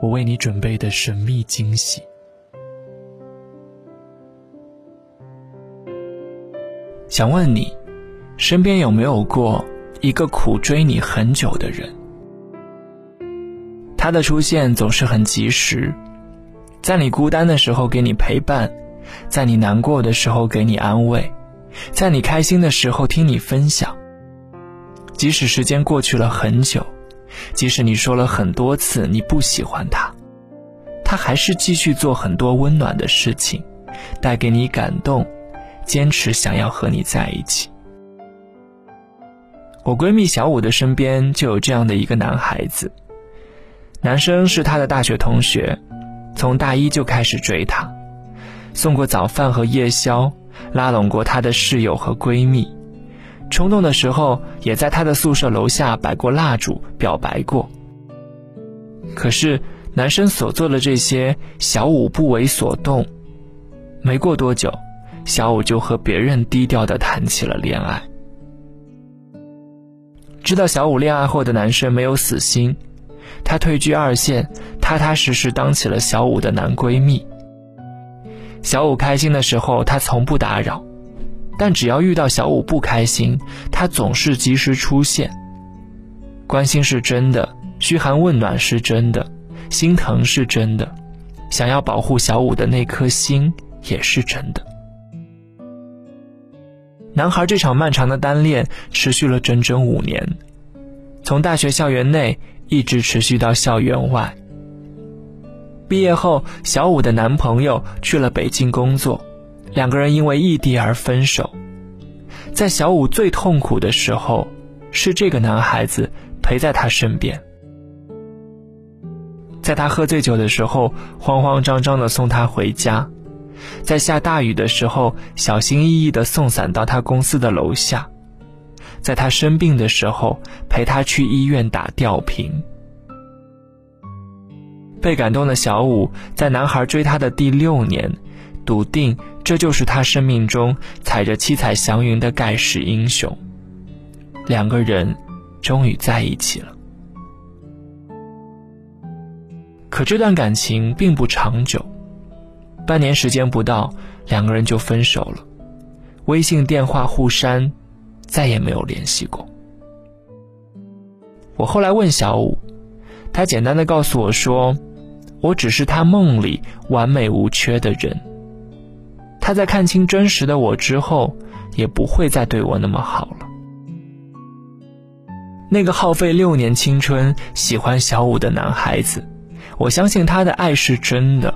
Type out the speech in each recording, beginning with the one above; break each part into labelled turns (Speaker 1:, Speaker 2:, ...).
Speaker 1: 我为你准备的神秘惊喜。想问你，身边有没有过一个苦追你很久的人？他的出现总是很及时，在你孤单的时候给你陪伴，在你难过的时候给你安慰，在你开心的时候听你分享。即使时间过去了很久，即使你说了很多次你不喜欢他，他还是继续做很多温暖的事情，带给你感动。坚持想要和你在一起。我闺蜜小五的身边就有这样的一个男孩子，男生是她的大学同学，从大一就开始追她，送过早饭和夜宵，拉拢过她的室友和闺蜜，冲动的时候也在她的宿舍楼下摆过蜡烛表白过。可是男生所做的这些，小五不为所动，没过多久。小五就和别人低调的谈起了恋爱。知道小五恋爱后的男生没有死心，他退居二线，踏踏实实当起了小五的男闺蜜。小五开心的时候，他从不打扰；但只要遇到小五不开心，他总是及时出现。关心是真的，嘘寒问暖是真的，心疼是真的，想要保护小五的那颗心也是真的。男孩这场漫长的单恋持续了整整五年，从大学校园内一直持续到校园外。毕业后，小五的男朋友去了北京工作，两个人因为异地而分手。在小五最痛苦的时候，是这个男孩子陪在他身边，在他喝醉酒的时候，慌慌张张的送他回家。在下大雨的时候，小心翼翼地送伞到他公司的楼下；在他生病的时候，陪他去医院打吊瓶。被感动的小五，在男孩追她的第六年，笃定这就是他生命中踩着七彩祥云的盖世英雄。两个人终于在一起了。可这段感情并不长久。半年时间不到，两个人就分手了，微信电话互删，再也没有联系过。我后来问小五，他简单的告诉我说：“我只是他梦里完美无缺的人。他在看清真实的我之后，也不会再对我那么好了。”那个耗费六年青春喜欢小五的男孩子，我相信他的爱是真的。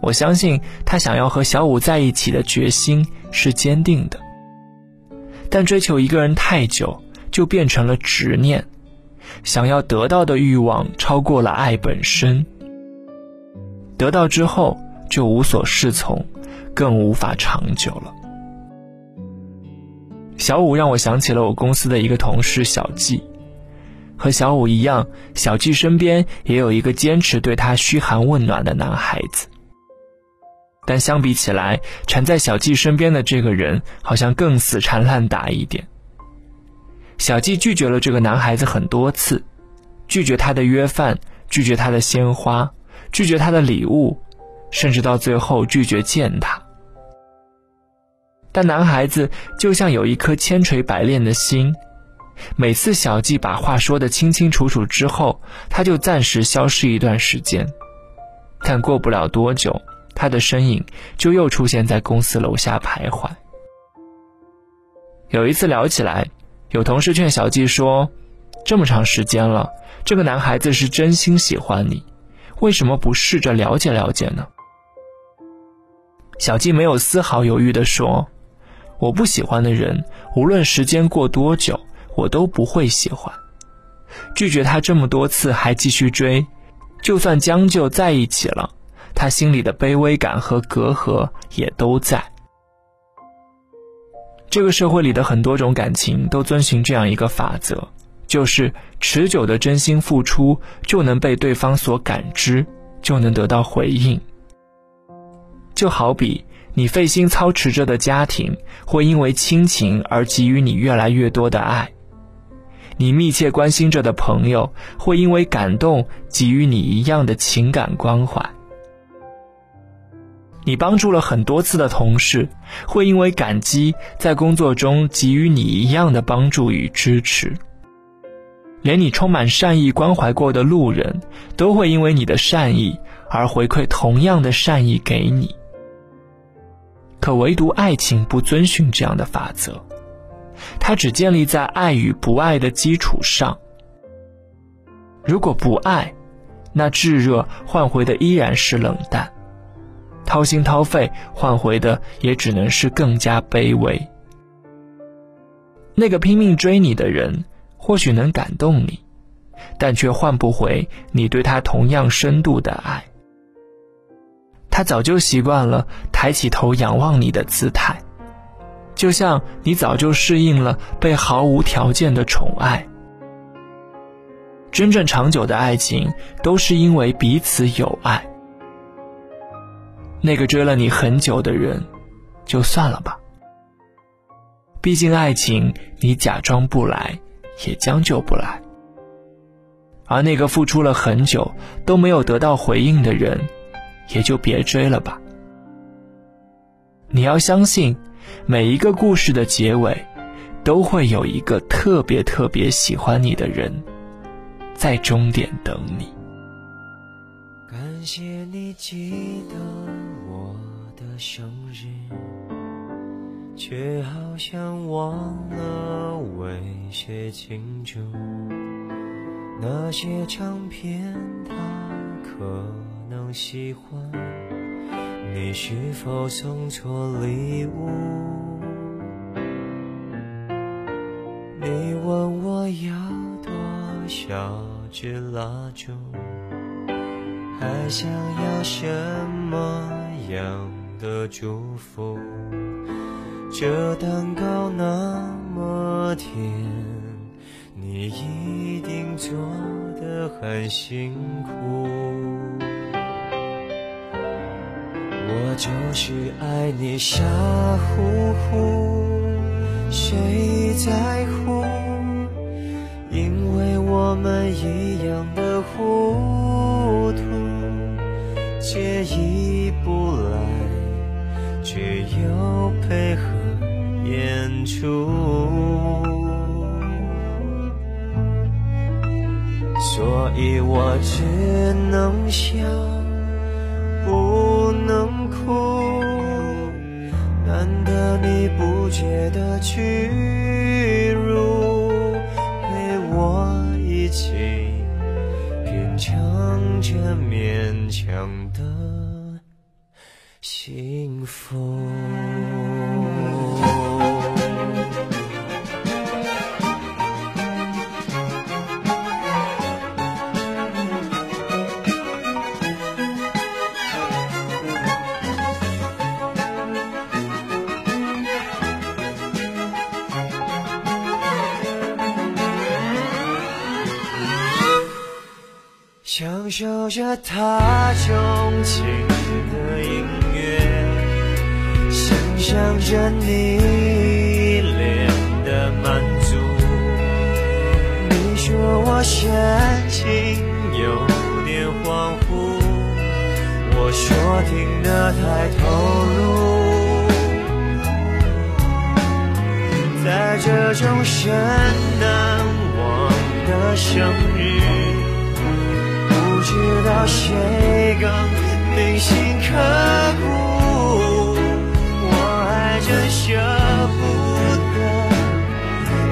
Speaker 1: 我相信他想要和小五在一起的决心是坚定的，但追求一个人太久，就变成了执念，想要得到的欲望超过了爱本身。得到之后就无所适从，更无法长久了。小五让我想起了我公司的一个同事小季，和小五一样，小季身边也有一个坚持对他嘘寒问暖的男孩子。但相比起来，缠在小季身边的这个人好像更死缠烂打一点。小季拒绝了这个男孩子很多次，拒绝他的约饭，拒绝他的鲜花，拒绝他的礼物，甚至到最后拒绝见他。但男孩子就像有一颗千锤百炼的心，每次小季把话说得清清楚楚之后，他就暂时消失一段时间，但过不了多久。他的身影就又出现在公司楼下徘徊。有一次聊起来，有同事劝小季说：“这么长时间了，这个男孩子是真心喜欢你，为什么不试着了解了解呢？”小季没有丝毫犹豫地说：“我不喜欢的人，无论时间过多久，我都不会喜欢。拒绝他这么多次还继续追，就算将就在一起了，他心里的卑微感和隔阂也都在。这个社会里的很多种感情都遵循这样一个法则，就是持久的真心付出就能被对方所感知，就能得到回应。就好比你费心操持着的家庭，会因为亲情而给予你越来越多的爱。你密切关心着的朋友，会因为感动给予你一样的情感关怀；你帮助了很多次的同事，会因为感激在工作中给予你一样的帮助与支持；连你充满善意关怀过的路人，都会因为你的善意而回馈同样的善意给你。可唯独爱情不遵循这样的法则。它只建立在爱与不爱的基础上。如果不爱，那炙热换回的依然是冷淡，掏心掏肺换回的也只能是更加卑微。那个拼命追你的人，或许能感动你，但却换不回你对他同样深度的爱。他早就习惯了抬起头仰望你的姿态。就像你早就适应了被毫无条件的宠爱，真正长久的爱情都是因为彼此有爱。那个追了你很久的人，就算了吧。毕竟爱情你假装不来，也将就不来。而那个付出了很久都没有得到回应的人，也就别追了吧。你要相信。每一个故事的结尾，都会有一个特别特别喜欢你的人，在终点等你。
Speaker 2: 感谢你记得我的生日，却好像忘了为谁庆祝。那些唱片，他可能喜欢。你是否送错礼物？你问我要多少支蜡烛，还想要什么样的祝福？这蛋糕那么甜，你一定做得很辛苦。我就是爱你傻乎乎，谁在乎？因为我们一样的糊涂，介意不来，却又配合演出，所以我只能笑。哭，难得你不觉得屈辱，陪我一起品尝这勉强的幸福。享受着他钟情的音乐，想象着你一脸的满足。你说我神情有点恍惚，我说听得太投入。在这种深难忘的生日。知道谁更铭心刻骨，我还真舍不得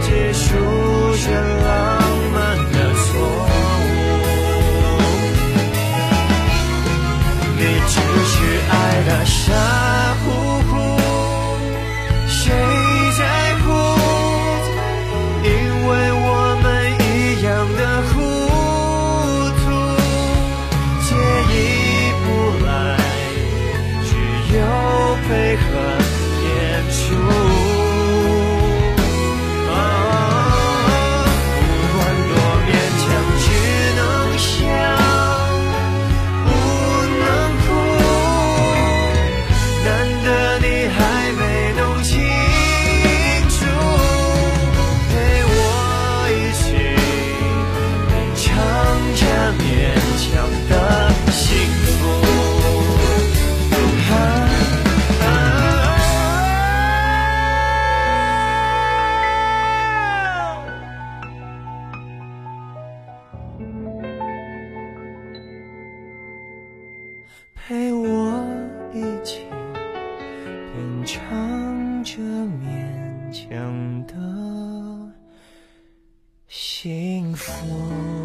Speaker 2: 结束这浪幸福。